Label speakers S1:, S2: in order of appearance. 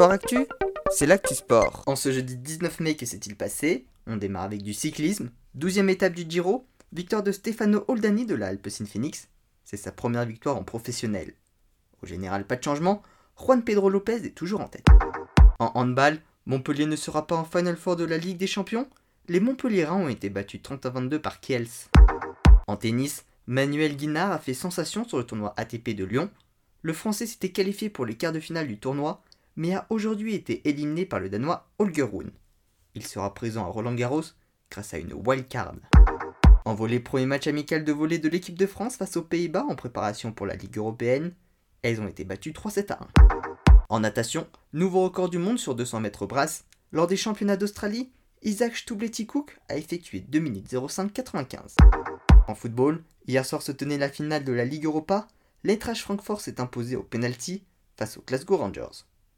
S1: Sport Actu, c'est l'actu sport.
S2: En ce jeudi 19 mai, que s'est-il passé? On démarre avec du cyclisme, 12e étape du Giro, victoire de Stefano Oldani de la Alpecin Phoenix. C'est sa première victoire en professionnel. Au général, pas de changement, Juan Pedro Lopez est toujours en tête. En handball, Montpellier ne sera pas en Final Four de la Ligue des Champions. Les Montpelliérains ont été battus 30 à 22 par Kiels. En tennis, Manuel Guinard a fait sensation sur le tournoi ATP de Lyon. Le Français s'était qualifié pour les quarts de finale du tournoi, mais a aujourd'hui été éliminé par le Danois Holger Rune. Il sera présent à Roland Garros grâce à une wildcard. En volet, premier match amical de volley de l'équipe de France face aux Pays-Bas en préparation pour la Ligue européenne. Elles ont été battues 3-7 à 1. En natation, nouveau record du monde sur 200 mètres brasse. Lors des championnats d'Australie, Isaac Stubletti-Cook a effectué 2 minutes 05 95. En football, hier soir se tenait la finale de la Ligue Europa. L'Eintracht Francfort s'est imposé au penalty face aux Glasgow Rangers.